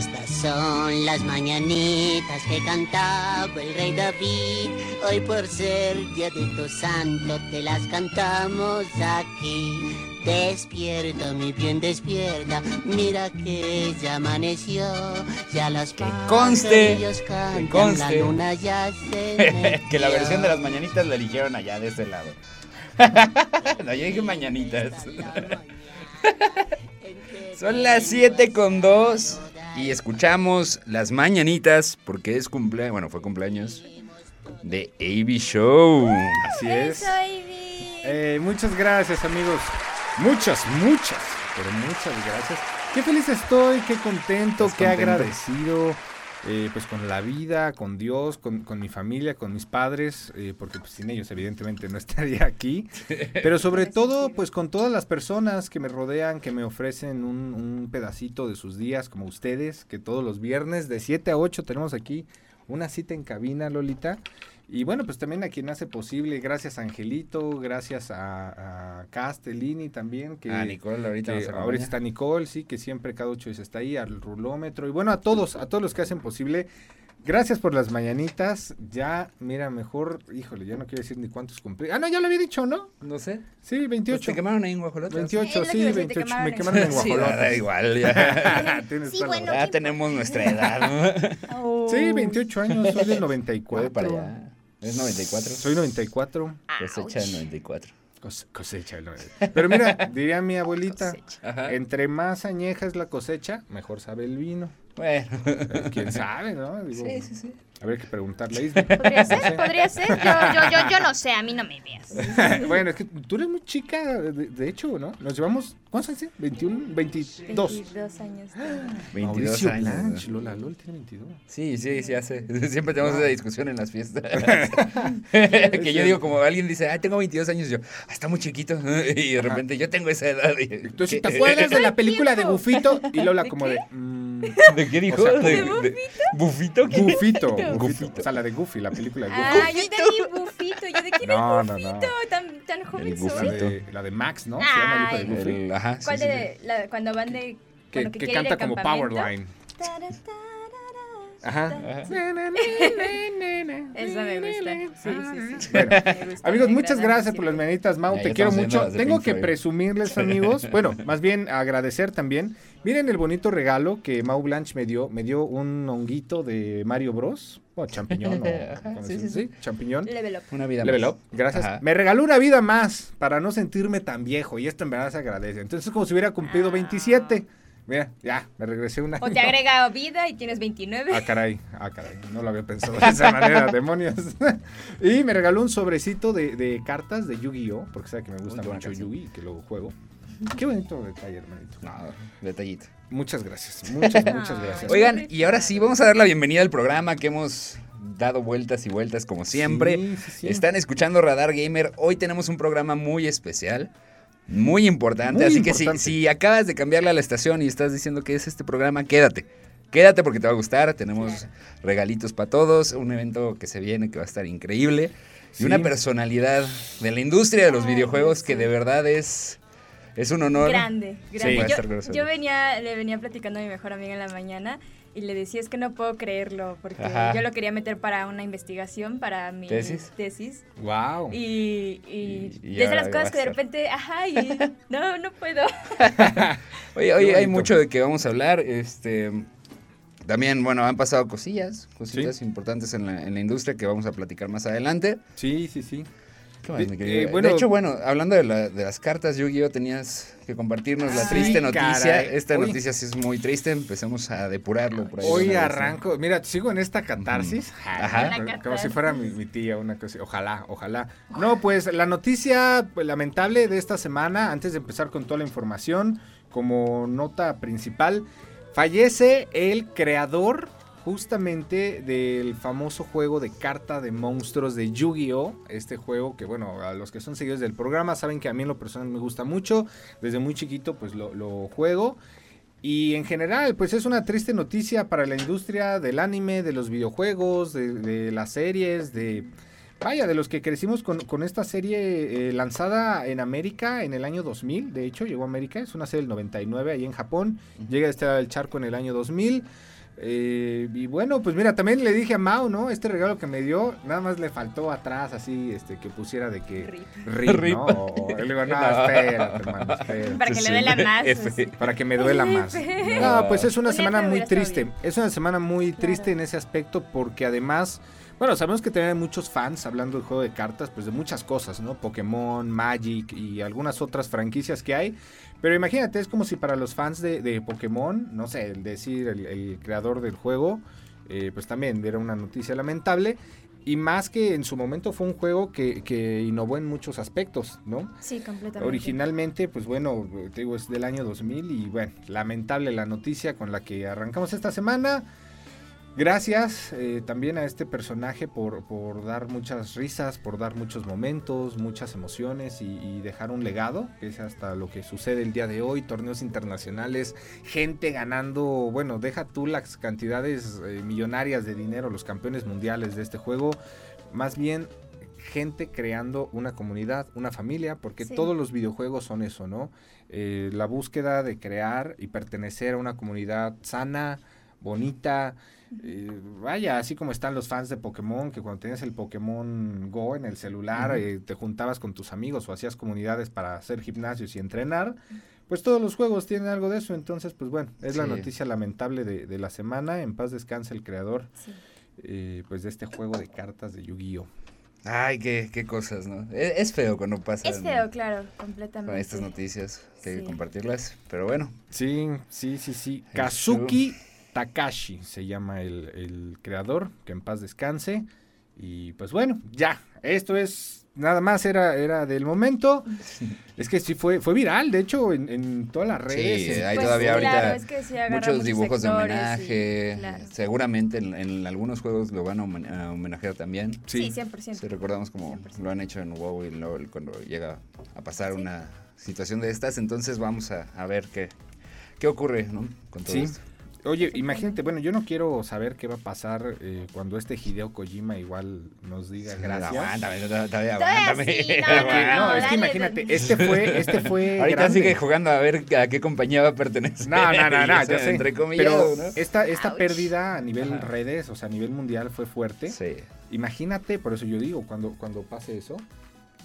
Estas son las mañanitas que cantaba el rey David. Hoy por ser día de tu santo te las cantamos aquí. Despierta, mi bien, despierta. Mira que ya amaneció. Ya las Que conste, cantan, que conste. La luna ya se que la versión de las mañanitas la eligieron allá de ese lado. no, yo dije mañanitas. Son las 7 con 2 y escuchamos las mañanitas porque es cumpleaños, bueno, fue cumpleaños de AB Show. Así es. Eh, muchas gracias, amigos. Muchas, muchas, pero muchas gracias. Qué feliz estoy, qué contento, ¿Estás qué contento? agradecido. Eh, pues con la vida, con Dios, con, con mi familia, con mis padres, eh, porque pues, sin ellos evidentemente no estaría aquí. Pero sobre todo, pues con todas las personas que me rodean, que me ofrecen un, un pedacito de sus días, como ustedes, que todos los viernes de 7 a 8 tenemos aquí una cita en cabina, Lolita. Y bueno, pues también a quien hace posible, gracias a Angelito, gracias a, a Castellini también, que, Ah, Nicole ahorita que ahorita está Nicole, sí, que siempre cada ocho días está ahí, al rulómetro, y bueno, a todos, a todos los que hacen posible. Gracias por las mañanitas. Ya, mira, mejor, híjole, ya no quiero decir ni cuántos cumplí. Ah, no, ya lo había dicho, ¿no? No sé. Sí, Pues 28. ¿Te quemaron ahí en Guajolote? 28, Sí, sí, iba a decir, te 28. quemaron Me quemaron en Sí, guajolotes. da igual, ya. Tienes Sí, bueno. Ya tenemos nuestra edad. Oh. Sí, 28 años, soy del 94. Puede para allá. ¿Es 94? Soy 94. Cosecha del 94. Cos- cosecha. del 94. Pero mira, diría mi abuelita, entre más añeja es la cosecha, mejor sabe el vino. Bueno. ¿Quién sabe, no? Digo, Sí, sí, sí. Habría que preguntarle a Isma. Podría No ser, sé. podría ser. Yo, yo, yo, yo no sé, a mí no me veas. bueno, es que tú eres muy chica, de, de hecho, ¿no? Nos llevamos, ¿cuántos años? tiene? 21, 22. 22 años. 22 Mauricio años. Blanch, Lola, Lola tiene 22. Sí, sí, sí hace. Siempre tenemos esa discusión en las fiestas. que yo digo, como alguien dice, ah, tengo 22 años, y yo, ah, está muy chiquito. Y de repente yo tengo esa edad. y- Entonces. ¿te acuerdas de la película de tiempo. Bufito? Y Lola ¿De como qué? de... mm, ¿De qué dijo? O sea, ¿De, ¿de de- ¿Bufito? ¿Qué? Bufito, Gufito. Bufito. O sea, la de Goofy, la película de Goofy. Ah, yo entendí bufito. Yo de quién No, es no, bufito, no. tan, tan joven soy. La de, la de Max, ¿no? Se llama el hijo de. El- ajá, sí, ¿Cuál sí, de la- cuando van de Que, canta como? Powerline. Ajá. Ajá. Eso me gusta. Sí, sí, sí. Bueno, gusta, Amigos, muchas gracias por las manitas, Mau. Ya, te quiero mucho. Tengo que Floyd. presumirles, amigos. Bueno, más bien agradecer también. Miren el bonito regalo que Mau Blanche me dio. Me dio un honguito de Mario Bros. O champiñón. o- Ajá, ¿cómo sí, sí? Champiñón. Level up. Una vida Level más. up, gracias. Ajá. Me regaló una vida más para no sentirme tan viejo y esto en verdad se agradece. Entonces es como si hubiera cumplido Ah. 27. Mira, ya, me regresé una. O te agrega vida y tienes 29. Ah, caray, ah, caray, no lo había pensado de esa manera, demonios. y me regaló un sobrecito de, de cartas de Yu-Gi-Oh! Porque sabe que me gusta Uy, qué buena mucho. Yu-Gi, que luego juego. Qué bonito detalle, hermanito. No, detallito. Muchas gracias, muchas, muchas gracias. Oigan, y ahora sí, vamos a dar la bienvenida al programa que hemos dado vueltas y vueltas como siempre. Sí, sí, sí. Están escuchando Radar Gamer. Hoy tenemos un programa muy especial, muy importante. Muy así importante. que si, si acabas de cambiarle a la estación y estás diciendo que es este programa, quédate. Quédate porque te va a gustar. Tenemos regalitos para todos. Un evento que se viene que va a estar increíble. Sí. Y una personalidad de la industria de los Ay, videojuegos que de verdad es, es un honor. Grande, grande. yo, yo venía, le venía platicando a mi mejor amiga en la mañana y le decía, es que no puedo creerlo, porque Ajá. yo lo quería meter para una investigación, para mi ¿Tesis? tesis. Wow. Y, y, Y- y desde ahora las cosas que de repente, ajá, y no, no puedo. Oye, oye, hay mucho de que vamos a hablar. Este, también, bueno, han pasado cosillas, cositas importantes en la, en la industria que vamos a platicar más adelante. Sí, sí, sí. ¿Qué más, Eh, mi querido? eh, bueno- de hecho, bueno, hablando de, la- de las cartas Yu-Gi-Oh, tenías que compartirnos la Ay, triste noticia. caray. Esta Hoy- noticia sí es muy triste, empecemos a depurarlo por ahí. de Hoy una vez, ¿no? arranco, mira, sigo en esta catarsis. Ajá. Como- catarsis. si fuera mi, mi tía, una cosa. así. Ojalá, ojalá. No, pues la noticia pues, lamentable de esta semana, antes de empezar con toda la información, como nota principal, fallece el creador justamente del famoso juego de carta de monstruos de Yu-Gi-Oh! Este juego que, bueno, a los que son seguidores del programa saben que a mí en lo personal me gusta mucho. Desde muy chiquito, pues lo, lo juego. Y en general, pues es una triste noticia para la industria del anime, de los videojuegos, de, de las series, de vaya, de los que crecimos con, con esta serie eh, lanzada en América en el año 2000, de hecho, llegó a América, es una serie del 99 ahí en Japón, llega a este del charco en el año 2000. Eh, y bueno, pues mira, también le dije a Mao, ¿no? Este regalo que me dio, nada más le faltó atrás, así, este, que pusiera de que... Rip. Rip, Rip. ¿no? O- o- le digo, no, espérate, hermano, espérate. Para que Sí, le duela más. Así. Para que me duela más. No, pues es una Un semana muy triste. Es una semana muy Claro. triste en ese aspecto porque además, bueno, sabemos que hay muchos fans hablando del juego de cartas, pues de muchas cosas, ¿no? Pokémon, Magic y algunas otras franquicias que hay. Pero imagínate, es como si para los fans de, de Pokémon, no sé, el decir el, el creador del juego, eh, pues también era una noticia lamentable. Y más que en su momento fue un juego que, que innovó en muchos aspectos, ¿no? Sí, completamente. Originalmente, pues bueno, te digo, es del año 2000 y bueno, lamentable la noticia con la que arrancamos esta semana. Gracias eh, también a este personaje por, por dar muchas risas, por dar muchos momentos, muchas emociones y, y dejar un legado, que es hasta lo que sucede el día de hoy, torneos internacionales, gente ganando, bueno, deja tú las cantidades eh, millonarias de dinero, los campeones mundiales de este juego, más bien gente creando una comunidad, una familia, porque Sí. todos los videojuegos son eso, ¿no? Eh, la búsqueda de crear y pertenecer a una comunidad sana, bonita. Eh, vaya, así como están los fans de Pokémon, que cuando tenías el Pokémon Go en el celular, eh, te juntabas con tus amigos o hacías comunidades para hacer gimnasios y entrenar. Pues todos los juegos tienen algo de eso, entonces pues bueno, es la noticia lamentable de, de la semana. En paz descanse el creador Sí. eh, pues de este juego de cartas de Yu-Gi-Oh! Ay, qué, qué cosas, ¿no? Es, es feo cuando pasa. Es feo, claro, completamente. Con estas noticias, que hay que compartirlas. Pero bueno, Sí, sí, sí, sí. Kazuki Takashi se llama el, el creador, que en paz descanse. Y pues bueno, ya, esto es, nada más era, era del momento. Es que sí fue, fue viral, de hecho, en, en todas las redes. Sí, hay Pues todavía claro, ahorita es que sí muchos dibujos de sectores homenaje. claro. Seguramente en, en algunos juegos lo van a homen- a homenajear también. Sí, sí. 100%. Si recordamos como 100%. lo han hecho en WoW y LoL cuando llega a pasar una situación de estas, entonces vamos a, a ver qué, qué ocurre, ¿no? Con todo Sí. esto. Oye, imagínate, bueno, yo no quiero saber qué va a pasar eh, cuando este Hideo Kojima igual nos diga gracias. Aguántame, todavía, aguántame. sí, no, Porque, no, no, es que imagínate, este fue, este fue Ahorita grande. sigue jugando a ver a qué compañía va a pertenecer. No, no, no, no, ya sé. Entre Pero comillas, ¿no? esta, esta Ouch. pérdida a nivel Ajá. redes, o sea, a nivel mundial fue fuerte. Sí. Imagínate, por eso yo digo, cuando, cuando pase eso.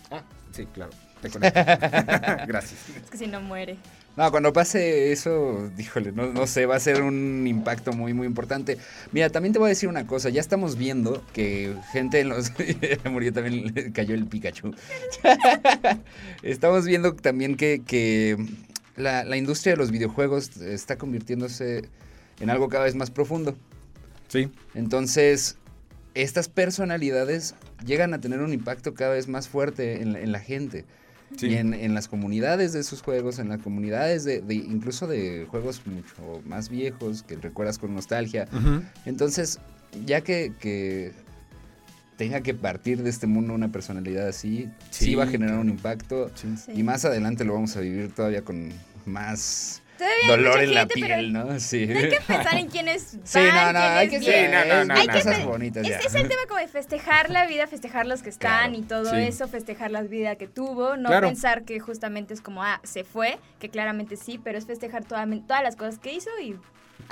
Ah, sí, claro. Te conecto. Gracias. Es que si no muere. No, cuando pase eso, díjole, no, no sé, va a ser un impacto muy, muy importante. Mira, también te voy a decir una cosa, ya estamos viendo que gente en los... murió también, cayó el Pikachu. estamos viendo también que, que la, la industria de los videojuegos está convirtiéndose en algo cada vez más profundo. Sí. Entonces, estas personalidades llegan a tener un impacto cada vez más fuerte en la, en la gente. Sí. Y en, en las comunidades de esos juegos, en las comunidades de, de- incluso de juegos mucho más viejos que recuerdas con nostalgia. Entonces, ya que, que tenga que partir de este mundo una personalidad así, sí, Sí, va a generar un impacto. Sí. Y más adelante lo vamos a vivir todavía con más Todavía hay dolor mucha en la piel, ¿no? Sí. No hay que pensar en quién es Sí, no, no, hay que ser, no, no, no, hay cosas bonitas. Es, es el tema como de festejar la vida, festejar los que están Claro, y todo sí. eso, festejar la vida que tuvo, no Claro. pensar que justamente es como, ah, se fue, que claramente sí, pero es festejar toda- todas las cosas que hizo y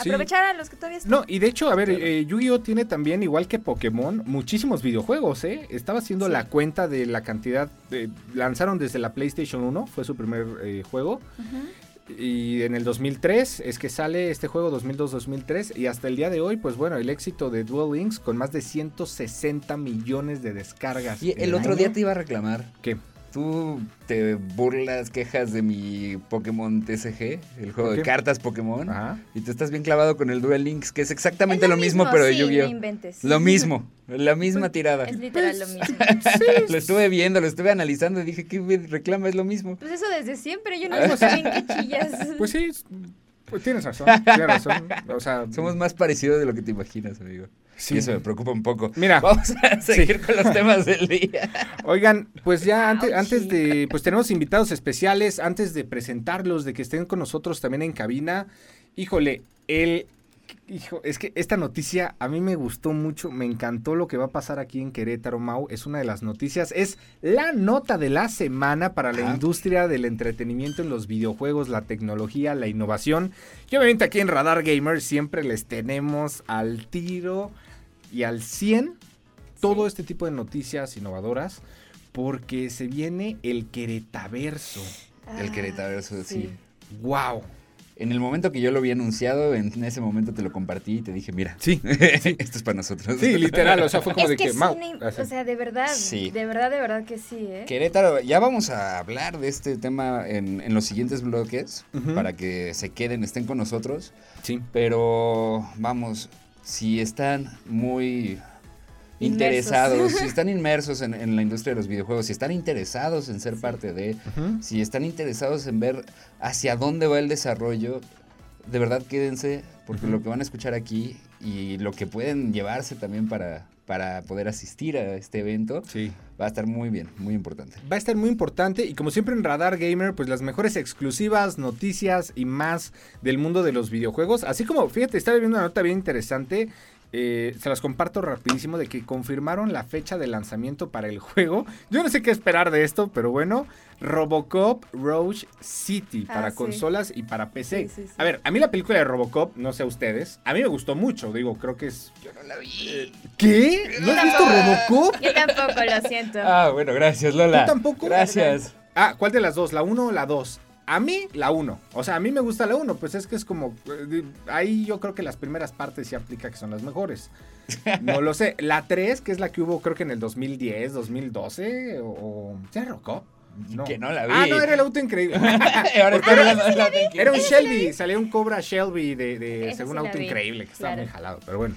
Sí. aprovechar a los que todavía están. No, y de hecho, a ver, eh, Yu-Gi-Oh tiene también, igual que Pokémon, muchísimos videojuegos, ¿eh? Estaba haciendo Sí. la cuenta de la cantidad, de- lanzaron desde la PlayStation 1, fue su primer eh, juego, Ujú. Y en el 2003 es que sale este juego 2002-2003, y hasta el día de hoy, pues bueno, el éxito de Duel Links con más de 160 millones de descargas. Y el otro año. día te iba a reclamar. ¿Qué? Tú te burlas, quejas de mi Pokémon TCG, el juego ¿Por de cartas Pokémon. Ajá. Y tú estás bien clavado con el Duel Links, que es exactamente Es lo mismo, pero de sí, no Yu-Gi-Oh! inventes. Lo mismo, la misma tirada. Es literal Pues, lo mismo. lo estuve viendo, lo estuve analizando y dije, ¿qué reclama? Es lo mismo. Pues eso desde siempre, yo no sé así. bien qué chillas. Pues sí, es- pues tienes razón, tienes razón. O sea, Somos más parecidos de lo que te imaginas, amigo. Sí. Y eso me preocupa un poco. Mira. Vamos a seguir con los temas del día. Oigan, pues ya antes, antes de, pues tenemos invitados especiales, antes de presentarlos, de que estén con nosotros también en cabina. Híjole, el Hijo, es que esta noticia a mí me gustó mucho, me encantó lo que va a pasar aquí en Querétaro, Mau. Es una de las noticias, es la nota de la semana para la industria del entretenimiento en los videojuegos, la tecnología, la innovación. Y obviamente aquí en Radar Gamer siempre les tenemos al tiro y al 100 todo este tipo de noticias innovadoras porque se viene el Queretaverso. El Ah, Querétaro, eso sí. ¡Wow! En el momento que yo lo vi anunciado, en ese momento te lo compartí y te dije, mira, Sí, esto es para nosotros. sí, literal, o sea, fue como Es de que que, sí, o sea, de verdad, Sí. de verdad, de verdad que sí, ¿eh? Querétaro, ya vamos a hablar de este tema en, en los siguientes bloques para que se queden, estén con nosotros. Sí. Pero vamos, si están muy. Interesados, si están inmersos en, en la industria de los videojuegos, si están interesados en ser parte de, Ujú. si están interesados en ver hacia dónde va el desarrollo, de verdad quédense, porque lo que van a escuchar aquí y lo que pueden llevarse también para, para poder asistir a este evento, Sí. va a estar muy bien, muy importante. Va a estar muy importante y como siempre en Radar Gamer, pues las mejores exclusivas, noticias y más del mundo de los videojuegos. Así como, fíjate, estaba viendo una nota bien interesante. Eh, se las comparto rapidísimo de que confirmaron la fecha de lanzamiento para el juego. Yo no sé qué esperar de esto, pero bueno, Robocop Roach City Ah, para sí. consolas y para PC. Sí, sí, sí. A ver, a mí la película de Robocop, no sé a ustedes, a mí me gustó mucho, digo, creo que es... Yo no la vi. ¿Qué? ¿No has visto Robocop? Yo tampoco, lo siento. Ah, bueno, gracias Lola. ¿Tú tampoco? Gracias. Ah, ¿cuál de las dos? ¿La 1 o la 2? A mí, la 1. O sea, a mí me gusta la 1, pues es que es como... eh, Ahí yo creo que las primeras partes sí aplica que son las mejores. No lo sé. La 3, que es la que hubo creo que en el 2010, 2012, o... o ¿sí era Robocop? Que no la vi. Ah, no, era el auto increíble. Ahora la era un Shelby, salía un Cobra Shelby de, de según sí auto vi, increíble, que estaba claro. muy jalado, pero bueno.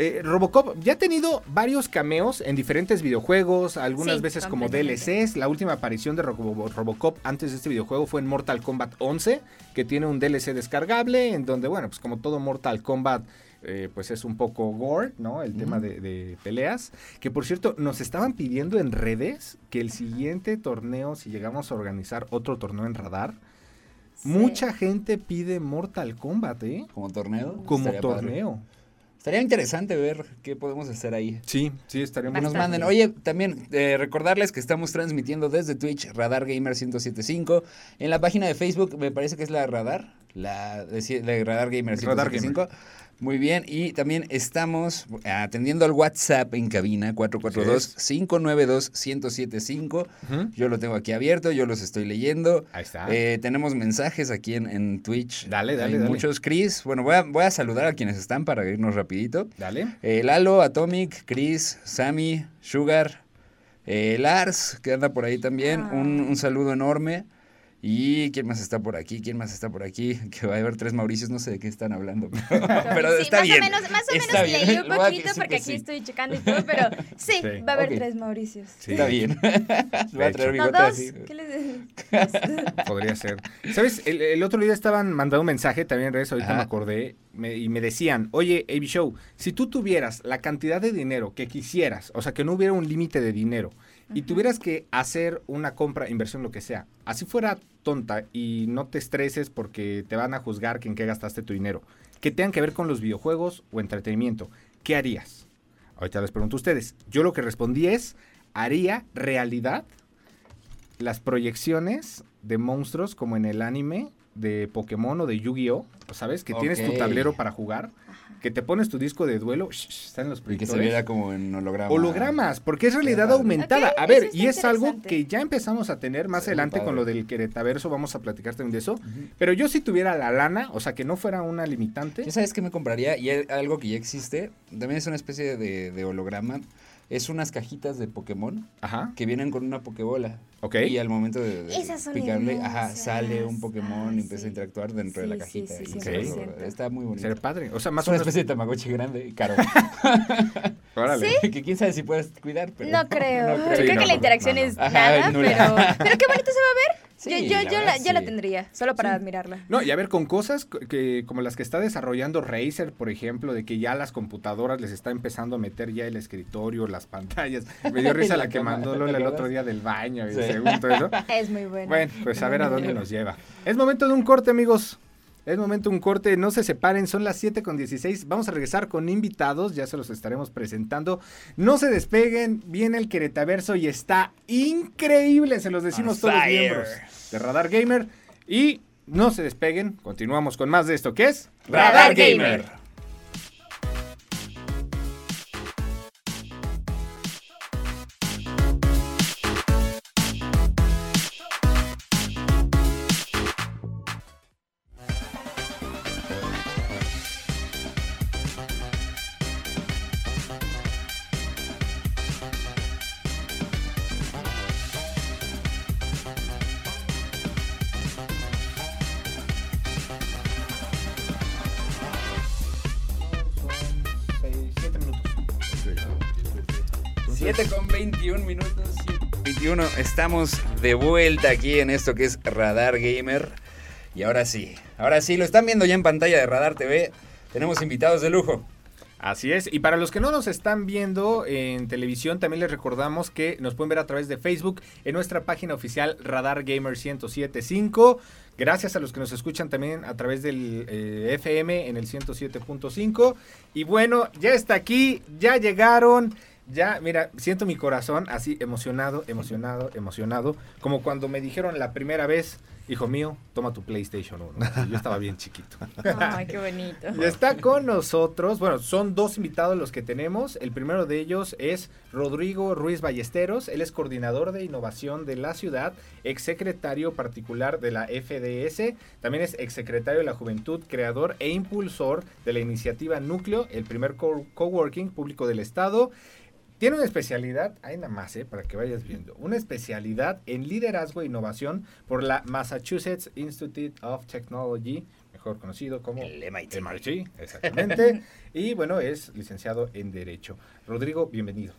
Eh, Robocop ya ha tenido varios cameos en diferentes videojuegos, algunas Sí, veces como. DLCs. La última aparición de Robo- Robocop antes de este videojuego fue en Mortal Kombat 11, que tiene un DLC descargable, en donde, bueno, pues como todo Mortal Kombat, eh, pues es un poco gore, ¿no? El tema de, de peleas. Que por cierto, nos estaban pidiendo en redes que el siguiente torneo, si llegamos a organizar otro torneo en radar, Sí. mucha gente pide Mortal Kombat, ¿eh? Como torneo. Como estaría padre. Estaría interesante ver qué podemos hacer ahí. Sí, sí, estaría Que muy nos manden. Oye, también eh, recordarles que estamos transmitiendo desde Twitch Radar Gamer 1075. En la página de Facebook, me parece que es la Radar. La de, de Radar Gamer Radar 1075. Muy bien. Y también estamos atendiendo al WhatsApp en cabina 442-592-1075. Ujú. Yo lo tengo aquí abierto, yo los estoy leyendo. Ahí está. Eh, tenemos mensajes aquí en, en Twitch. Dale, dale, Hay dale. muchos. Chris, bueno, voy a, voy a saludar a quienes están para irnos rapidito. Dale. Eh, Lalo, Atomic, Chris, Sammy, Sugar, eh, Lars, que anda por ahí también. Ah. Un, un saludo enorme. ¿Y quién más está por aquí? ¿Quién más está por aquí? Que va a haber tres Mauricios, no sé de qué están hablando. Pero, pero Sí, está más bien. O menos, más o está menos bien. leí un poquito porque que aquí sí. estoy checando y todo, pero sí, Sí. va a haber tres Mauricios. Sí. Está bien. Voy a traer hecho. ¿No bigote dos? así. ¿Qué les Podría ser. ¿Sabes? El, el otro día estaban mandando un mensaje también en redes, ahorita Ajá. me acordé, me- y me decían, oye, AB Show, si tú tuvieras la cantidad de dinero que quisieras, o sea, que no hubiera un límite de dinero, y tuvieras que hacer una compra, inversión, lo que sea, así fuera tonta y no te estreses porque te van a juzgar que en qué gastaste tu dinero, que tengan que ver con los videojuegos o entretenimiento, ¿qué harías? Ahorita les pregunto a ustedes. Yo lo que respondí es, haría realidad las proyecciones de monstruos como en el anime de Pokémon o de Yu-Gi-Oh, ¿sabes? Que tienes tu tablero para jugar, que te pones tu disco de duelo, shh, están los Y que proyectores. se viera como en holograma. Hologramas, porque es realidad aumentada. A ver, y es algo que ya empezamos a tener más Sí, adelante con lo del Queretaverso, vamos a platicar también de eso. Pero yo si tuviera la lana, o sea, que no fuera una limitante. ¿Ya sabes qué me compraría? Y hay algo que ya existe. También es una especie de, de holograma. Es unas cajitas de Pokémon Ajá, que vienen con una Pokébola. ok. Y al momento de, de picarle, ajá, sale un Pokémon y Ah, empieza sí. a interactuar dentro de la cajita. sí, y sí, se ve 100%. horror. Está muy bonito. Ser padre. O sea, más es o una menos. especie de Tamagotchi grande y caro. Órale. que quién sabe si puedes cuidar, pero No creo. no creo Sí, que no, la interacción no, no. es Ajá, nada, pero, pero qué bonito se va a ver. Sí, yo yo, la yo, la, yo la tendría, solo para admirarla. No, y a ver, con cosas co- que como las que está desarrollando Razer, por ejemplo, de que ya las computadoras les está empezando a meter ya el escritorio, las pantallas. Me dio risa La la que mandó ¿te Lola el otro día del baño y según todo eso. Es muy bueno. Bueno, pues a ver a dónde nos lleva. Es momento de un corte, amigos. Es momento un corte, no se separen, son las 7 con 16. Vamos a regresar con invitados, ya se los estaremos presentando. No se despeguen, viene el Queretaverso y está increíble, se los decimos todos los miembros de Radar Gamer. Y no se despeguen, continuamos con más de esto, ¿qué es? Radar Gamer. 7 con 21 minutos. 21, estamos de vuelta aquí en esto que es Radar Gamer. Y ahora sí, ahora sí, lo están viendo ya en pantalla de Radar TV. Tenemos invitados de lujo. Así es, y para los que no nos están viendo en televisión, también les recordamos que nos pueden ver a través de Facebook en nuestra página oficial Radar Gamer 1075. Gracias a los que nos escuchan también a través del eh, FM en el 107.5. Y bueno, ya está aquí, ya llegaron. Ya, mira, siento mi corazón así emocionado, emocionado, emocionado. Como cuando me dijeron la primera vez, hijo mío, toma tu PlayStation 1. Yo estaba bien chiquito. Ay, qué bonito. Y está con nosotros, bueno, son dos invitados los que tenemos. El primero de ellos es Rodrigo Ruiz Ballesteros. Él es coordinador de innovación de la ciudad, exsecretario particular de la FDS. También es exsecretario de la Juventud, creador e impulsor de la iniciativa Núcleo, el primer co- coworking público del Estado. Tiene una especialidad, ahí nada más, eh, para que vayas viendo, una especialidad en liderazgo e innovación por la Massachusetts Institute of Technology, mejor conocido como El MIT. MIT, exactamente. y bueno, es licenciado en Derecho. Rodrigo, bienvenido.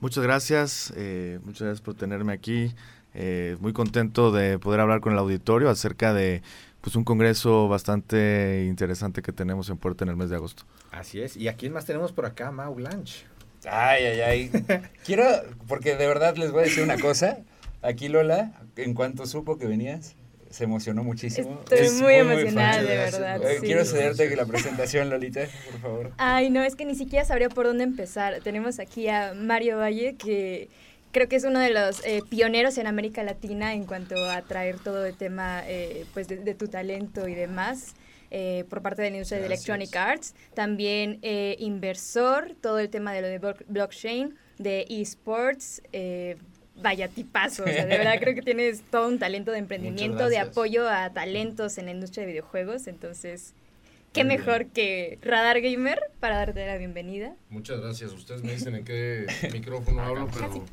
Muchas gracias, eh, muchas gracias por tenerme aquí. Eh, muy contento de poder hablar con el auditorio acerca de pues un congreso bastante interesante que tenemos en Puerto en el mes de agosto. Así es. ¿Y a quién más tenemos por acá? Mau Blanche. Ay, ay, ay. Quiero, porque de verdad les voy a decir una cosa. Aquí Lola, en cuanto supo que venías, se emocionó muchísimo. Estoy Es muy emocionada, de verdad, Eh, sí. Quiero cederte la presentación, Lolita, por favor. Ay, no, es que ni siquiera sabría por dónde empezar. Tenemos aquí a Mario Valle, que creo que es uno de los eh, pioneros en América Latina en cuanto a traer todo el tema eh, pues de, de tu talento y demás. Eh, por parte de la industria de Electronic Arts, también eh, inversor, todo el tema de lo de block- blockchain, de esports, eh, vaya tipazo, o sea, de verdad creo que tienes todo un talento de emprendimiento, de apoyo a talentos en la industria de videojuegos, entonces qué Muy bien. mejor que Radar Gamer para darte la bienvenida. Muchas gracias. Ustedes me dicen en qué micrófono hablo, pero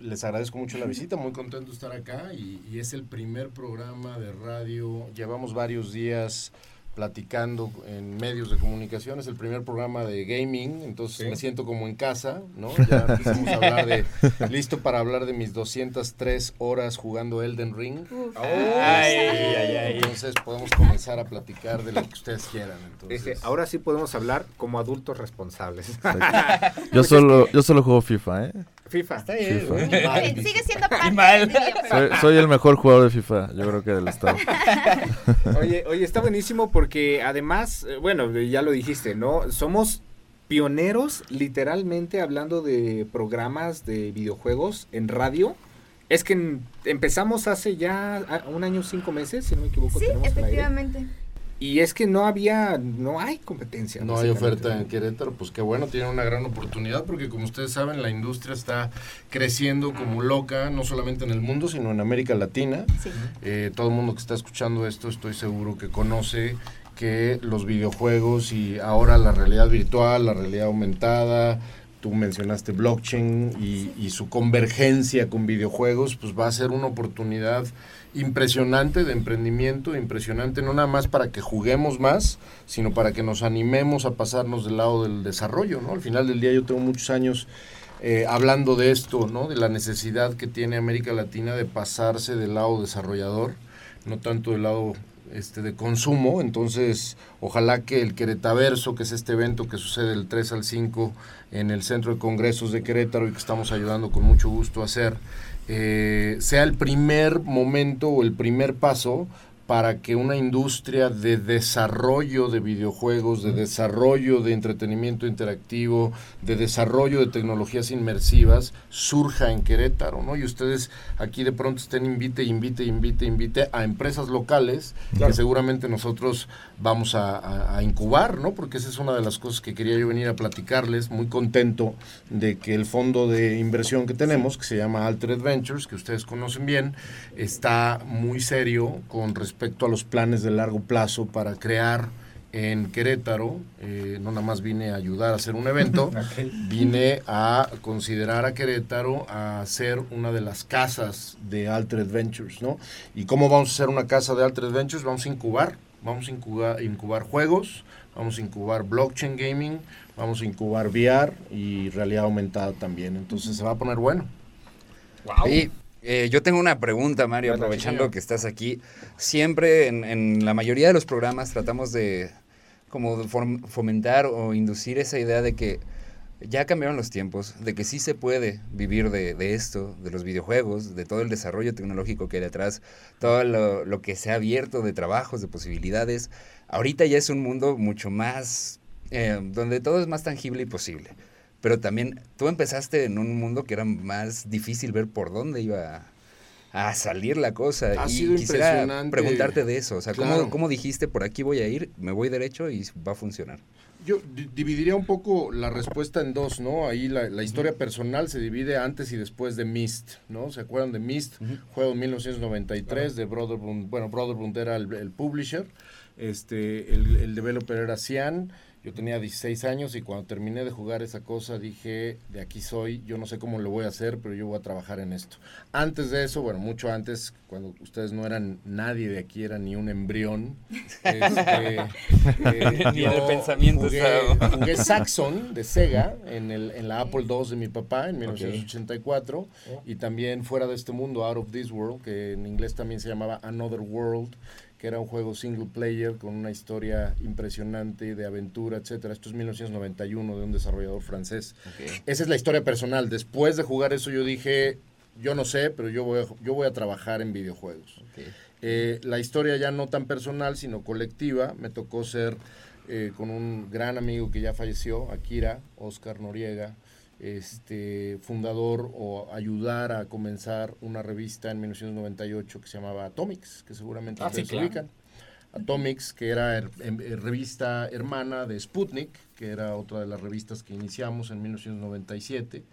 les agradezco mucho la visita. Muy contento de estar acá y, y es el primer programa de radio. Llevamos varios días platicando en medios de comunicación. Es el primer programa de gaming, entonces Sí. me siento como en casa, ¿no? Ya empezamos a hablar de, listo para hablar de mis 203 horas jugando Elden Ring. Uf. Ay, ay, ay. Entonces podemos comenzar a platicar de lo que ustedes quieran. Entonces, Dice, ahora sí podemos hablar como adultos responsables. Yo solo, yo solo juego FIFA, ¿eh? FIFA. Está bien, FIFA. Sí, Sigue siendo parte mal. del. Soy, soy el mejor jugador de FIFA, yo creo que del estado. Oye, oye, está buenísimo porque además, eh, bueno, ya lo dijiste, ¿no? Somos pioneros literalmente hablando de programas de videojuegos en radio. Es que en- empezamos hace ya ah, un año, cinco meses, si no me equivoco. Sí, efectivamente. Y es que no había, no hay competencia. No hay oferta en Querétaro, pues qué bueno, tienen una gran oportunidad porque como ustedes saben, la industria está creciendo como loca, no solamente en el mundo, sino en América Latina. Sí. Eh, todo el mundo que está escuchando esto, estoy seguro que conoce que los videojuegos y ahora la realidad virtual, la realidad aumentada, tú mencionaste blockchain y, y su convergencia con videojuegos, pues va a ser una oportunidad impresionante de emprendimiento, impresionante no nada más para que juguemos más, sino para que nos animemos a pasarnos del lado del desarrollo, ¿no? Al final del día yo tengo muchos años eh, hablando de esto, ¿no? De la necesidad que tiene América Latina de pasarse del lado desarrollador, no tanto del lado este, de consumo. Entonces, ojalá que el Queretaverso, que es este evento que sucede del 3 al 5 en el Centro de Congresos de Querétaro y que estamos ayudando con mucho gusto a hacer, eh, sea el primer momento o el primer paso para que una industria de desarrollo de videojuegos, de desarrollo de entretenimiento interactivo, de desarrollo de tecnologías inmersivas surja en Querétaro, ¿no? Y ustedes aquí de pronto estén invite, invite, invite, invite a empresas locales que seguramente nosotros vamos a, a, incubar, ¿no? Porque esa es una de las cosas que quería yo venir a platicarles, muy contento de que el fondo de inversión que tenemos, que se llama Altered Ventures, que ustedes conocen bien, está muy serio con respecto a los planes de largo plazo para crear en Querétaro, eh, no nada más vine a ayudar a hacer un evento, vine a considerar a Querétaro a ser una de las casas de Altered Ventures, ¿no? ¿Y cómo vamos a hacer una casa de Altered Ventures? Vamos a incubar, vamos a incubar, incubar juegos, vamos a incubar blockchain gaming, vamos a incubar VR y realidad aumentada también, entonces se va a poner bueno. Wow. Eh, yo tengo una pregunta, Mario, aprovechando que estás aquí. Siempre en, en, la mayoría de los programas tratamos de como fomentar o inducir esa idea de que ya cambiaron los tiempos, de que sí se puede vivir de, de esto, de los videojuegos, de todo el desarrollo tecnológico que hay detrás, todo lo, lo, que se ha abierto de trabajos, de posibilidades. Ahorita ya es un mundo mucho más, eh, donde todo es más tangible y posible. Pero también tú empezaste en un mundo que era más difícil ver por dónde iba a salir la cosa. Ha y sido quisiera preguntarte de eso. O sea, claro. ¿cómo, ¿cómo, dijiste por aquí voy a ir, me voy derecho y va a funcionar? Yo dividiría un poco la respuesta en dos, ¿no? Ahí la, la, historia personal se divide antes y después de Myst, ¿no? ¿Se acuerdan de Myst? Uh -huh. Juego 1993 de Brotherbrund, bueno, Brotherbrund era el, el publisher, este, el, el developer era Cian, yo tenía 16 años y cuando terminé de jugar esa cosa dije, de aquí soy, yo no sé cómo lo voy a hacer, pero yo voy a trabajar en esto. Antes de eso, bueno, mucho antes, cuando ustedes no eran nadie de aquí, era ni un embrión. Este, eh, ni el pensamiento jugué, jugué, Saxon de Sega en, el, en la Apple II de mi papá en 1984 okay. y también Fuera de este mundo, Out of This World, que en inglés también se llamaba Another World que era un juego single player con una historia impresionante de aventura, etcétera. Esto es 1991 de un desarrollador francés. Okay. Esa es la historia personal. Después de jugar eso yo dije, yo no sé, pero yo voy a, yo voy a trabajar en videojuegos. Okay. Eh, la historia ya no tan personal, sino colectiva. Me tocó ser eh, con un gran amigo que ya falleció, Akira, Oscar Noriega, este, fundador o ayudar a comenzar una revista en 1998 que se llamaba Atomics, que seguramente ah, ustedes sí, claro. ubican. Atomics, que era er, er, revista hermana de Sputnik, que era otra de las revistas que iniciamos en 1997.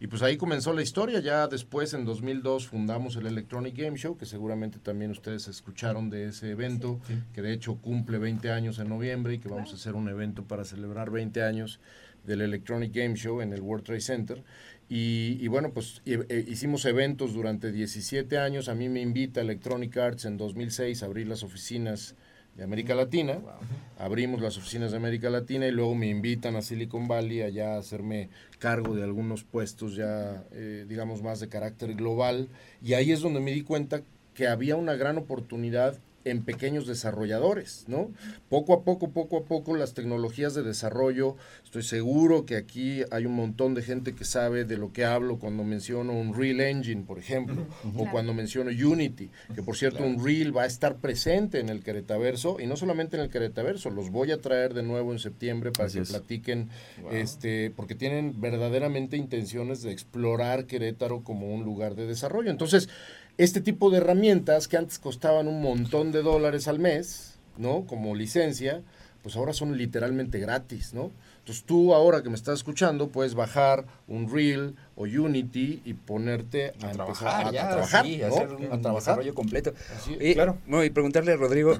Y pues ahí comenzó la historia. Ya después, en 2002, fundamos el Electronic Game Show, que seguramente también ustedes escucharon de ese evento, sí. que de hecho cumple 20 años en noviembre y que vamos a hacer un evento para celebrar 20 años del Electronic Game Show en el World Trade Center. Y, y bueno, pues e, hicimos eventos durante 17 años. A mí me invita Electronic Arts en 2006 a abrir las oficinas de América Latina. Wow. Abrimos las oficinas de América Latina y luego me invitan a Silicon Valley allá a hacerme cargo de algunos puestos ya, eh, digamos, más de carácter global. Y ahí es donde me di cuenta que había una gran oportunidad en pequeños desarrolladores, ¿no? Poco a poco, poco a poco las tecnologías de desarrollo, estoy seguro que aquí hay un montón de gente que sabe de lo que hablo cuando menciono un Real Engine, por ejemplo, uh -huh. o claro. cuando menciono Unity, que por cierto claro. un Real va a estar presente en el Queretaverso y no solamente en el Queretaverso, los voy a traer de nuevo en septiembre para Así que es. platiquen, wow. este, porque tienen verdaderamente intenciones de explorar Querétaro como un lugar de desarrollo. Entonces, este tipo de herramientas que antes costaban un montón de dólares al mes, ¿no? Como licencia, pues ahora son literalmente gratis, ¿no? Entonces tú ahora que me estás escuchando puedes bajar un Reel o Unity y ponerte a, a trabajar, a, ya, a trabajar, sí, ¿no? hacer un, a trabajar. desarrollo completo. Así, y, claro. No, y preguntarle a Rodrigo,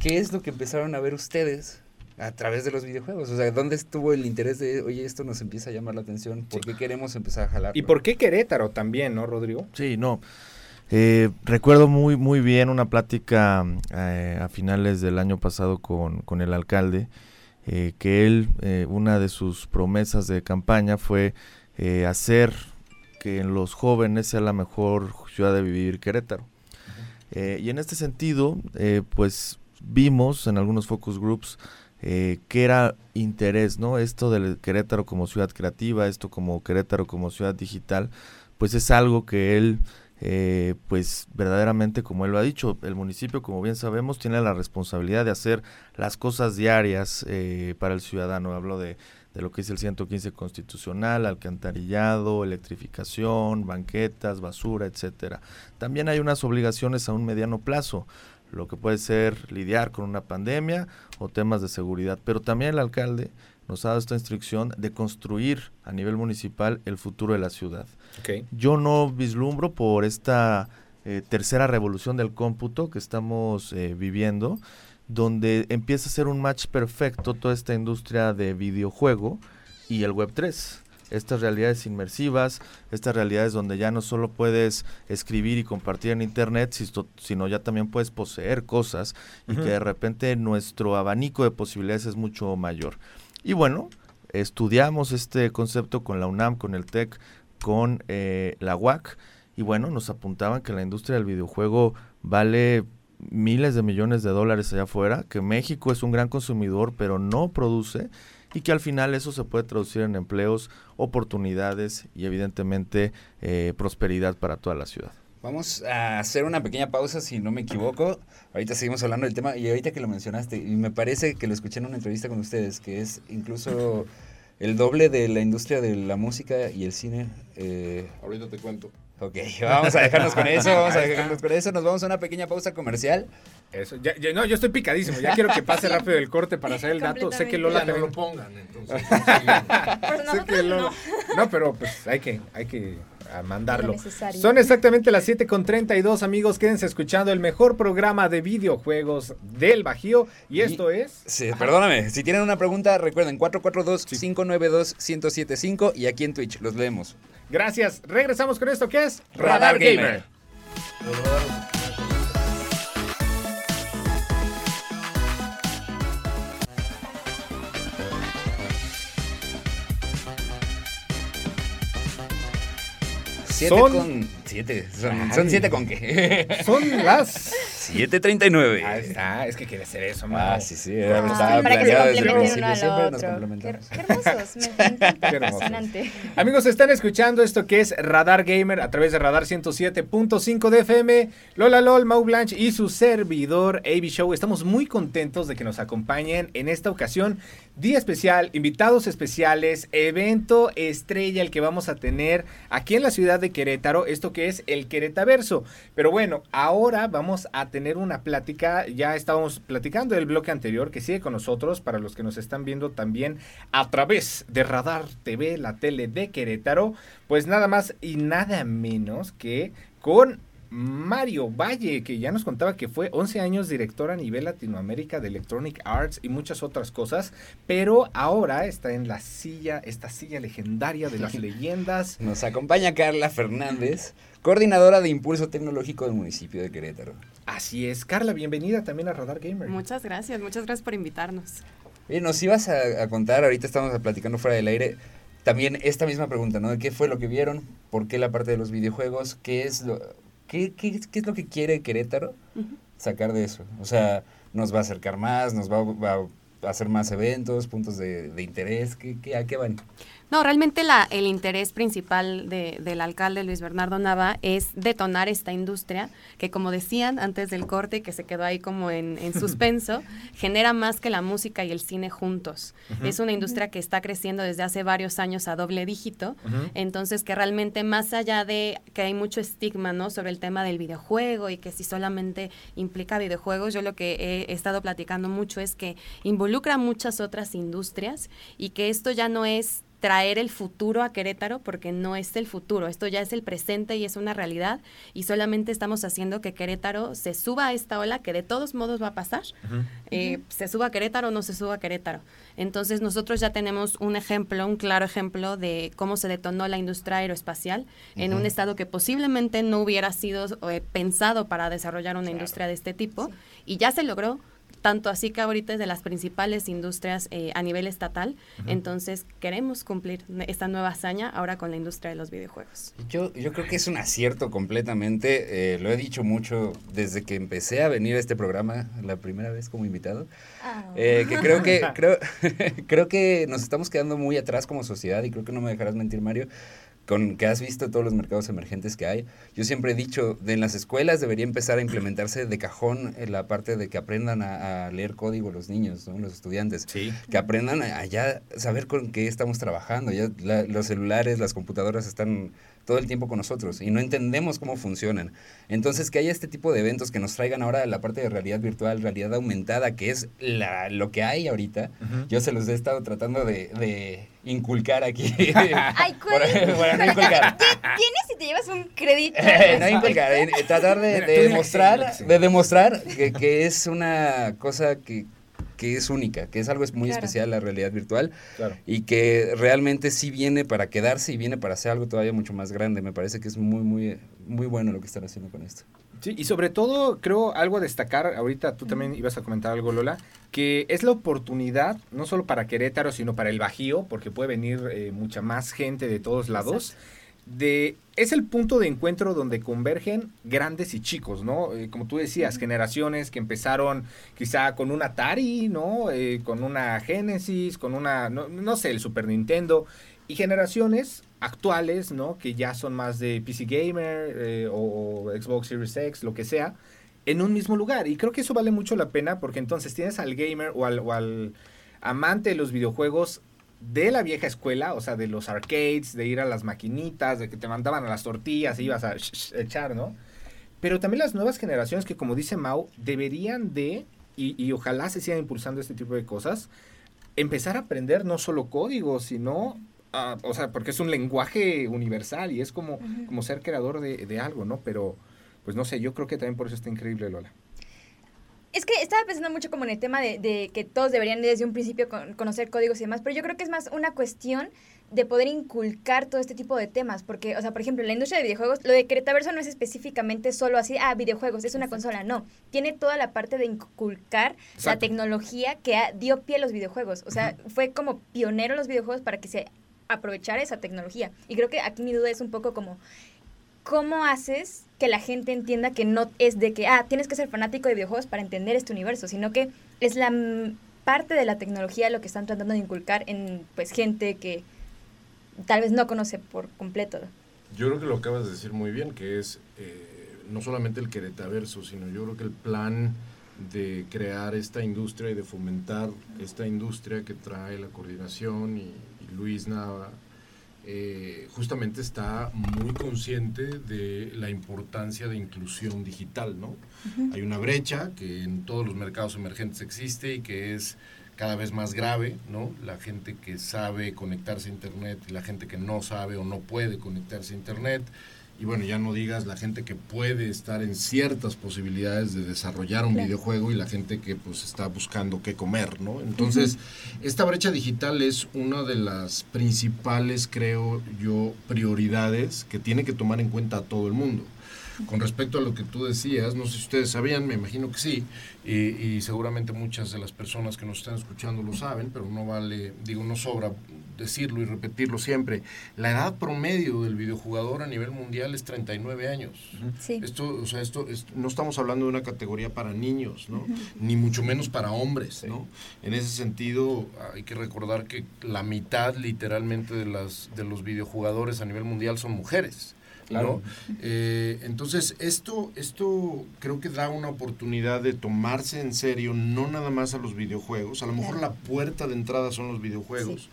¿qué es lo que empezaron a ver ustedes a través de los videojuegos. O sea, ¿dónde estuvo el interés de, oye, esto nos empieza a llamar la atención? ¿Por qué queremos empezar a jalar? ¿Y por qué Querétaro también, no, Rodrigo? Sí, no. Eh, recuerdo muy, muy bien una plática eh, a finales del año pasado con, con el alcalde, eh, que él, eh, una de sus promesas de campaña fue hacer que en los jóvenes sea la mejor ciudad de vivir Querétaro. Uh -huh. y en este sentido, pues vimos en algunos focus groups eh, que era interés, ¿no? Esto del Querétaro como ciudad creativa, esto como Querétaro como ciudad digital, pues es algo que él eh, pues verdaderamente, como él lo ha dicho, el municipio, como bien sabemos, tiene la responsabilidad de hacer las cosas diarias eh, para el ciudadano. Hablo de, de lo que es el 115 constitucional, alcantarillado, electrificación, banquetas, basura, etcétera. También hay unas obligaciones a un mediano plazo lo que puede ser lidiar con una pandemia o temas de seguridad. Pero también el alcalde nos ha dado esta instrucción de construir a nivel municipal el futuro de la ciudad. Yo no vislumbro por esta eh, tercera revolución del cómputo que estamos eh, viviendo, donde empieza a ser un match perfecto toda esta industria de videojuego y el Web 3 estas realidades inmersivas, estas realidades donde ya no solo puedes escribir y compartir en internet, sino ya también puedes poseer cosas y que de repente nuestro abanico de posibilidades es mucho mayor. Y bueno, estudiamos este concepto con la UNAM, con el TEC, con eh, la UAC, y bueno, nos apuntaban que la industria del videojuego vale miles de millones de dólares allá afuera, que México es un gran consumidor, pero no produce, y que al final eso se puede traducir en empleos, oportunidades y evidentemente eh, prosperidad para toda la ciudad. Vamos a hacer una pequeña pausa, si no me equivoco. Ahorita seguimos hablando del tema y ahorita que lo mencionaste, y me parece que lo escuché en una entrevista con ustedes, que es incluso el doble de la industria de la música y el cine. Eh, ahorita te cuento. Ok, vamos a dejarnos con eso, vamos a dejarnos con eso. Nos vamos a una pequeña pausa comercial. Eso, ya, no, yo estoy picadísimo. Ya quiero que pase rápido el corte para hacer el dato. Sé que Lola no lo pongan, entonces. no. no, pero pues hay que, hay que mandarlo. Son exactamente las 7 con 32, amigos. Quédense escuchando el mejor programa de videojuegos del Bajío. Y, esto es. Sí, perdóname. Si tienen una pregunta, recuerden 442-592-1075 y aquí en Twitch. Los leemos. Gracias. Regresamos con esto que es Radar, Gamer. 7 con Siete. Son, son, siete con qué. Son las. 7.39. Ahí está, es que quiere hacer eso, Ah, sí, sí. Ah, estaba planeado desde el principio. Siempre nos complementamos. Qué, hermosos, me Qué hermoso. Amigos, están escuchando esto que es Radar Gamer a través de Radar 107.5 de FM. Lola LOL, Mau Blanche y su servidor AB Show. Estamos muy contentos de que nos acompañen en esta ocasión. Día especial, invitados especiales, evento estrella el que vamos a tener aquí en la ciudad de Querétaro, esto que es el Querétaverso. Pero bueno, ahora vamos a tener una plática, ya estábamos platicando del bloque anterior que sigue con nosotros, para los que nos están viendo también a través de Radar TV, la tele de Querétaro, pues nada más y nada menos que con Mario Valle, que ya nos contaba que fue 11 años director a nivel Latinoamérica de Electronic Arts y muchas otras cosas, pero ahora está en la silla, esta silla legendaria de las leyendas. Nos acompaña Carla Fernández, coordinadora de Impulso Tecnológico del municipio de Querétaro. Así es, Carla, bienvenida también a Radar Gamer. Muchas gracias, muchas gracias por invitarnos. Y nos ibas a, contar, ahorita estamos platicando fuera del aire, también esta misma pregunta, ¿no? ¿Qué fue lo que vieron? ¿Por qué la parte de los videojuegos? ¿Qué es lo, qué, qué, qué es lo que quiere Querétaro sacar de eso? O sea, ¿nos va a acercar más? ¿Nos va, a hacer más eventos, puntos de, de interés? ¿Qué, qué, ¿A qué van? No, realmente la, el interés principal de, del alcalde Luis Bernardo Nava es detonar esta industria que, como decían antes del corte, que se quedó ahí como en, suspenso, genera más que la música y el cine juntos. Es una industria que está creciendo desde hace varios años a doble dígito, entonces que realmente más allá de que hay mucho estigma ¿no? sobre el tema del videojuego y que si solamente implica videojuegos, yo lo que he estado platicando mucho es que involucra muchas otras industrias y que esto ya no es traer el futuro a Querétaro porque no es el futuro, esto ya es el presente y es una realidad y solamente estamos haciendo que Querétaro se suba a esta ola que de todos modos va a pasar, eh, se suba a Querétaro o no se suba a Querétaro. Entonces nosotros ya tenemos un ejemplo, un claro ejemplo de cómo se detonó la industria aeroespacial en un estado que posiblemente no hubiera sido eh, pensado para desarrollar una industria de este tipo y ya se logró tanto así que ahorita es de las principales industrias eh, a nivel estatal, entonces queremos cumplir esta nueva hazaña ahora con la industria de los videojuegos. Yo, yo creo que es un acierto completamente, eh, lo he dicho mucho desde que empecé a venir a este programa la primera vez como invitado, ah. eh, que creo que, creo, creo que nos estamos quedando muy atrás como sociedad y creo que no me dejarás mentir Mario, con que has visto todos los mercados emergentes que hay. Yo siempre he dicho, de en las escuelas debería empezar a implementarse de cajón en la parte de que aprendan a, a leer código los niños, ¿no? los estudiantes. Sí. Que aprendan a, a ya saber con qué estamos trabajando. Ya la- los celulares, las computadoras están todo el tiempo con nosotros y no entendemos cómo funcionan. Entonces, que haya este tipo de eventos que nos traigan ahora la parte de realidad virtual, realidad aumentada, que es la, lo que hay ahorita. Yo se los he estado tratando de, de inculcar aquí. Ay, Por- ¿cuál? bueno, no inculcar. Tienes si te llevas un crédito. no inculcar, eh, tratar de, demostrar, de demostrar que, que es una cosa que, que es única, que es algo muy Claro. especial la realidad virtual Claro. y que realmente sí viene para quedarse y viene para hacer algo todavía mucho más grande. Me parece que es muy, muy, muy bueno lo que están haciendo con esto. Sí, y sobre todo, creo algo a destacar, ahorita tú también ibas a comentar algo, Lola, que es la oportunidad, no solo para Querétaro, sino para el Bajío, porque puede venir eh, mucha más gente de todos lados. De, es el punto de encuentro donde convergen grandes y chicos, ¿no? Eh, como tú decías, generaciones que empezaron quizá con un Atari, ¿no? Eh, con una Genesis, con una, no, no sé, el Super Nintendo, y generaciones actuales, ¿no? Que ya son más de PC Gamer eh, o, o Xbox Series X, lo que sea, en un mismo lugar. Y creo que eso vale mucho la pena porque entonces tienes al gamer o al, o al amante de los videojuegos de la vieja escuela, o sea, de los arcades, de ir a las maquinitas, de que te mandaban a las tortillas y ibas a echar, ¿no? Pero también las nuevas generaciones que, como dice Mau, deberían de, y, y ojalá se sigan impulsando este tipo de cosas, empezar a aprender no solo código, sino, ah, o sea, porque es un lenguaje universal y es como, como ser creador de, de algo, ¿no? Pero, pues no sé, yo creo que también por eso está increíble, Lola. Es que estaba pensando mucho como en el tema de, de que todos deberían desde un principio con- conocer códigos y demás, pero yo creo que es más una cuestión de poder inculcar todo este tipo de temas, porque, o sea, por ejemplo, en la industria de videojuegos, lo de Cretaverso no es específicamente solo así, ah, videojuegos, es una consola, no, tiene toda la parte de inculcar la tecnología que ha- dio pie a los videojuegos, o sea, fue como pionero los videojuegos para que se aprovechara esa tecnología, y creo que aquí mi duda es un poco como, ¿cómo haces que la gente entienda que no es de que, ah, tienes que ser fanático de videojuegos para entender este universo, sino que es la parte de la tecnología lo que están tratando de inculcar en pues gente que tal vez no conoce por completo. Yo creo que lo acabas de decir muy bien, que es eh, no solamente el Queretaverso, sino yo creo que el plan de crear esta industria y de fomentar esta industria que trae la coordinación y, y Luis Nava, eh, justamente está muy consciente de la importancia de inclusión digital, ¿no? Hay una brecha que en todos los mercados emergentes existe y que es cada vez más grave, ¿no? La gente que sabe conectarse a Internet y la gente que no sabe o no puede conectarse a Internet. Y bueno, ya no digas la gente que puede estar en ciertas posibilidades de desarrollar un Claro. videojuego y la gente que pues está buscando qué comer, ¿no? Entonces, esta brecha digital es una de las principales, creo yo, prioridades que tiene que tomar en cuenta a todo el mundo. Con respecto a lo que tú decías, no sé si ustedes sabían, me imagino que sí, y, y seguramente muchas de las personas que nos están escuchando lo saben, pero no vale, digo, no sobra decirlo y repetirlo siempre. La edad promedio del videojugador a nivel mundial es 39 años. Sí. Esto, o sea, esto, es- no estamos hablando de una categoría para niños, ¿no? Ni mucho menos para hombres, ¿no? En ese sentido, hay que recordar que la mitad, literalmente, de las de los videojugadores a nivel mundial son mujeres. Claro. ¿no? Eh, entonces, esto, esto creo que da una oportunidad de tomarse en serio, no nada más a los videojuegos. A lo mejor Claro. la puerta de entrada son los videojuegos.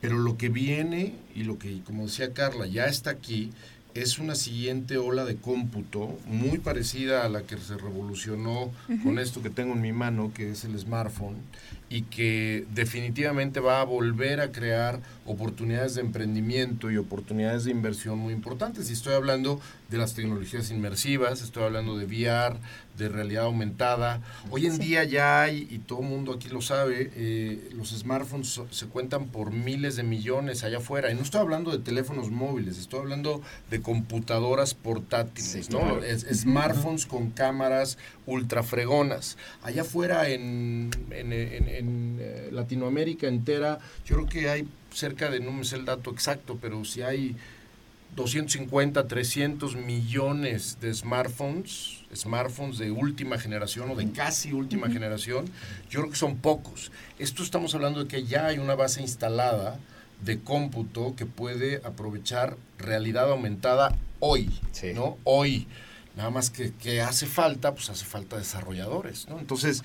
Pero lo que viene, y lo que, como decía Carla, ya está aquí, es una siguiente ola de cómputo muy parecida a la que se revolucionó con esto que tengo en mi mano, que es el smartphone, y que definitivamente va a volver a crear oportunidades de emprendimiento y oportunidades de inversión muy importantes. Y estoy hablando de las tecnologías inmersivas, estoy hablando de VR, de realidad aumentada. Hoy en Sí. día ya hay, y todo el mundo aquí lo sabe, eh, los smartphones se cuentan por miles de millones allá afuera. Y no estoy hablando de teléfonos móviles, estoy hablando de computadoras portátiles, Sí, ¿no? claro. Es- smartphones con cámaras ultra fregonas. Allá afuera en, en- en- en, eh, Latinoamérica entera, yo creo que hay cerca de, no me sé el dato exacto, pero si hay 250, 300 millones de smartphones, smartphones de última generación o de casi última generación, yo creo que son pocos. Esto estamos hablando de que ya hay una base instalada de cómputo que puede aprovechar realidad aumentada hoy, Sí. ¿no? Hoy. Nada más que, que hace falta, pues hace falta desarrolladores, ¿no? Entonces,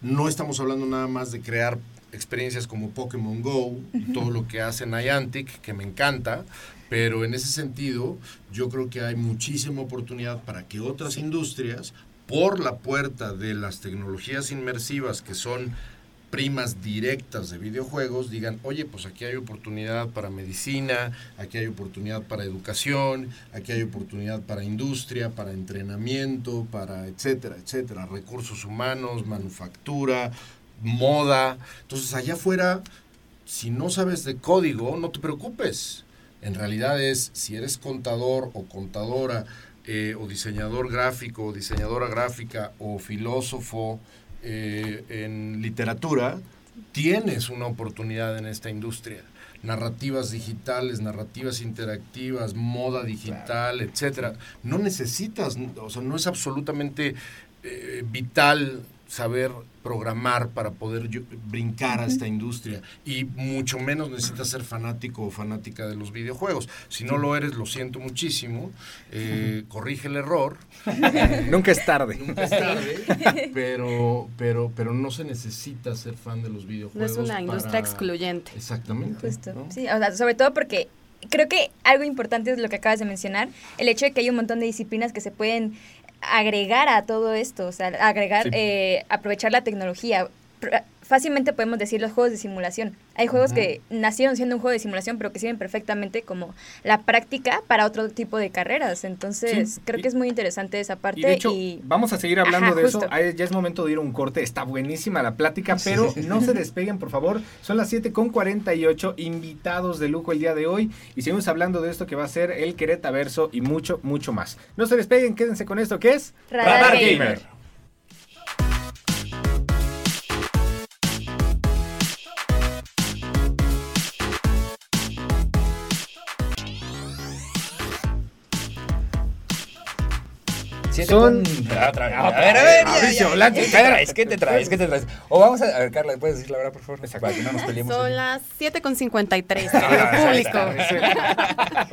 no estamos hablando nada más de crear experiencias como Pokémon Go todo lo que hace Niantic, que me encanta, pero en ese sentido yo creo que hay muchísima oportunidad para que otras industrias, por la puerta de las tecnologías inmersivas que son primas directas de videojuegos digan, oye, pues aquí hay oportunidad para medicina, aquí hay oportunidad para educación, aquí hay oportunidad para industria, para entrenamiento, para etcétera, etcétera, recursos humanos, manufactura, moda. Entonces, allá afuera, si no sabes de código, no te preocupes. En realidad es, si eres contador o contadora, eh, o diseñador gráfico, o diseñadora gráfica, o filósofo eh, en literatura, tienes una oportunidad en esta industria. Narrativas digitales, narrativas interactivas, moda digital, etcétera. No necesitas, o sea, no es absolutamente eh, vital saber programar para poder yo- brincar a esta industria y mucho menos necesitas ser fanático o fanática de los videojuegos. Si no lo eres, lo siento muchísimo, eh, corrige el error, Nunca es tarde. nunca es tarde, pero, pero, pero no se necesita ser fan de los No videojuegos. es una industria para- excluyente. Exactamente. Justo. ¿no? Sí, o sea, sobre todo porque creo que algo importante es lo que acabas de mencionar, el hecho de que hay un montón de disciplinas que se pueden agregar a todo esto, o sea, agregar, Sí. eh, aprovechar la tecnología. Fácilmente podemos decir los juegos de simulación. Hay juegos que nacieron siendo un juego de simulación, pero que sirven perfectamente como la práctica para otro tipo de carreras. Entonces, Sí. creo Y- que es muy interesante esa parte. Y de hecho, y- vamos a seguir hablando Ajá, de eso. Ya es momento de ir a un corte. Está buenísima la plática, pero no se despeguen, por favor. Son las 7 con 48 invitados de lujo el día de hoy. Y seguimos hablando de esto que va a ser el Queretaverso y mucho, mucho más. No se despeguen, quédense con esto que es Radar Gamer. Siete Son- con- Ah. Ah, A ver, a ver, ya, ya. Blanco, ¿Qué te traes? ¿Qué te traes? ¿Qué te traes? O vamos a, a ver, Carla, ¿puedes decir la verdad, por favor? Para que no nos peleemos. Son las 7.53, Ah, querido ahí público.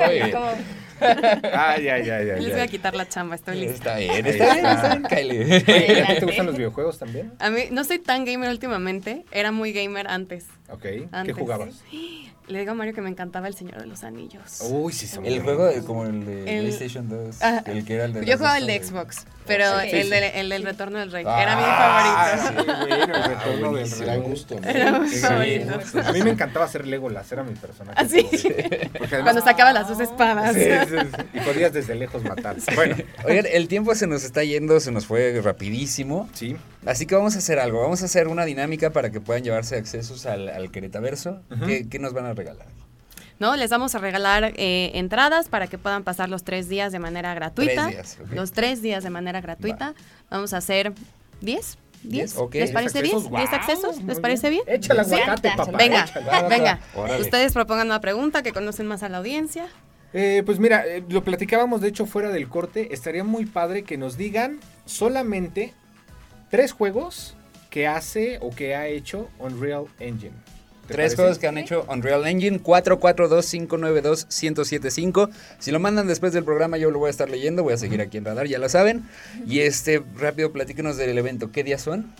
Muy bien. Ay, ay, ay, ay. Les voy a quitar la chamba, estoy lista. Está bien, está bien, está. bien, Kylie. Oye, ¿a ti ¿Te gustan los videojuegos también? A mí no soy tan gamer últimamente, era muy gamer antes. Ok. ¿Qué jugabas? Le digo a Mario que me encantaba El Señor de los Anillos. Uy, sí, son El juego de, como el de El- PlayStation 2, Ajá. el que era el de Yo jugaba el de. Xbox, pero Sí, el, sí. de- el del Retorno del Rey. Ah, era mi Ah, favorito. sí, bueno, el retorno del rey. da gusto, ¿no? Era mi favorito. A mí me encantaba hacer Legolas, era mi personaje. ¿Ah, sí? favorito. Porque además- Cuando sacaba las dos espadas. Sí, sí, sí. Y podías desde lejos matar. Bueno, Oigan, el tiempo se nos está yendo, se nos fue rapidísimo. sí. Así que vamos a hacer algo. Vamos a hacer una dinámica para que puedan llevarse accesos al, al Queretaverso. ¿Qué, qué nos van a regalar? ¿no? Les vamos a regalar eh, entradas para que puedan pasar los tres días de manera gratuita. Tres días, ok. Los tres días de manera gratuita. Vamos a hacer 10. Diez, ¿10? ok. ¿Les parece ¿Diez 10? accesos? 10 Guau, accesos? muy ¿Les parece bien? Échale Sí. aguacate, papá. Venga, échale. venga. Órale. Ustedes propongan una pregunta que conocen más a la audiencia. Eh, pues mira, eh, lo platicábamos de hecho fuera del corte. Estaría muy padre que nos digan solamente tres juegos que hace o que ha hecho Unreal Engine. ¿Te Tres parece? juegos que han hecho Unreal Engine, 442-592-1075. Si lo mandan después del programa, yo lo voy a estar leyendo. Voy a seguir aquí en Radar, ya lo saben. Y este, rápido, platíquenos del evento. ¿Qué días son?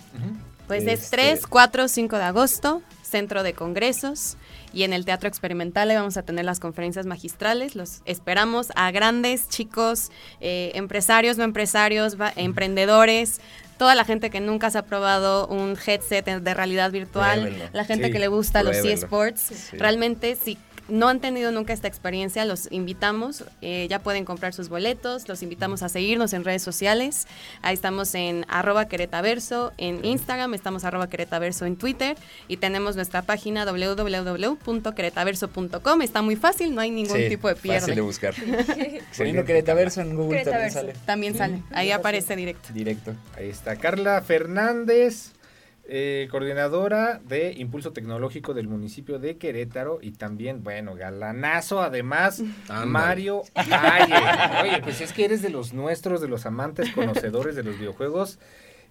Pues es Este- 3, 4, 5 de agosto, Centro de Congresos. Y en el Teatro Experimental ahí vamos a tener las conferencias magistrales. Los esperamos a grandes, chicos, eh, empresarios, no empresarios, va- emprendedores, toda la gente que nunca se ha probado un headset de realidad virtual, Pruébenlo. la gente Sí, que le gusta los eSports. Sí. Realmente, si no han tenido nunca esta experiencia, los invitamos. eh, ya pueden comprar sus boletos. Los invitamos a seguirnos en redes sociales. Ahí estamos en arroba queretaverso en Instagram, estamos arroba queretaverso en Twitter y tenemos nuestra página www.queretaverso.com. Está muy fácil, no hay ningún Sí, tipo de Fácil de pierde. buscar. Poniendo Queretaverso en Google también Queretaverso. sale. También sale, ahí aparece directo. Directo. Ahí está Carla Fernández, eh, coordinadora de Impulso Tecnológico del municipio de Querétaro y también, bueno, galanazo además. Mario Valle. Oye, pues es que eres de los nuestros, de los amantes conocedores de los videojuegos.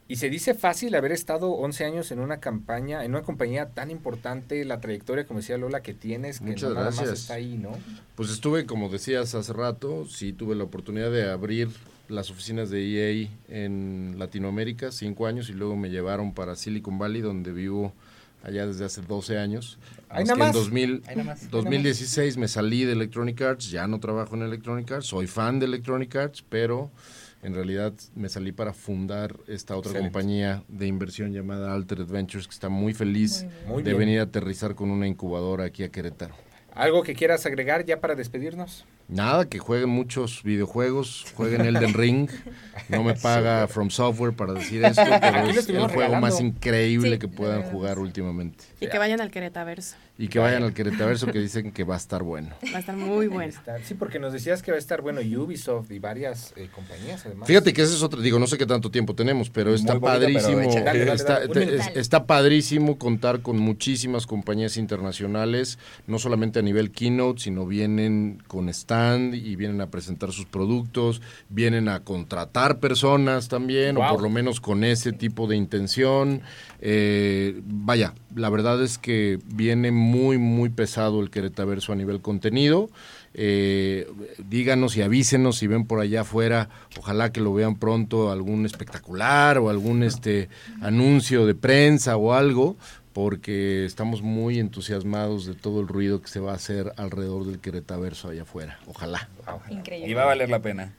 Y se dice fácil haber estado 11 años en una campaña, en una compañía tan importante, la trayectoria, como decía Lola, que tienes, que Muchas no nada más está ahí, ¿no? Pues estuve, como decías hace rato, sí tuve la oportunidad de abrir las oficinas de EA en Latinoamérica, cinco años, y luego me llevaron para Silicon Valley, donde vivo allá desde hace 12 años. Ahí Más nada que en más. 2000, Ahí nada más. 2016 me salí de Electronic Arts, ya no trabajo en Electronic Arts, soy fan de Electronic Arts, pero en realidad me salí para fundar esta otra Excelente. compañía de inversión llamada Altered Ventures, que está muy feliz Muy de venir a aterrizar con una incubadora aquí a Querétaro. ¿Algo que quieras agregar ya para despedirnos? Nada, que jueguen muchos videojuegos, jueguen Elden Ring. No me paga From Software para decir esto, pero es el juego regalando. más increíble Sí, que puedan jugar últimamente. Y que vayan al Queretaverso. Y que vayan al Queretaverso que dicen que va a estar bueno. Va a estar muy bueno. Sí, porque nos decías que va a estar, bueno, Ubisoft y varias eh, compañías además. Fíjate que ese es otro, digo, no sé qué tanto tiempo tenemos, pero está padrísimo. échale. Dale, dale, está, dale, está padrísimo contar con muchísimas compañías internacionales, no solamente a nivel keynote, sino vienen con stand y vienen a presentar sus productos, vienen a contratar personas también, Wow. o por lo menos con ese tipo de intención. Eh, vaya, la verdad es que viene muy, muy pesado el Queretaverso a nivel contenido. Eh, díganos y avísenos si ven por allá afuera, ojalá que lo vean pronto, algún espectacular o algún este anuncio de prensa o algo, porque estamos muy entusiasmados de todo el ruido que se va a hacer alrededor del Queretaverso allá afuera. Ojalá. Increíble. Y va a valer la pena.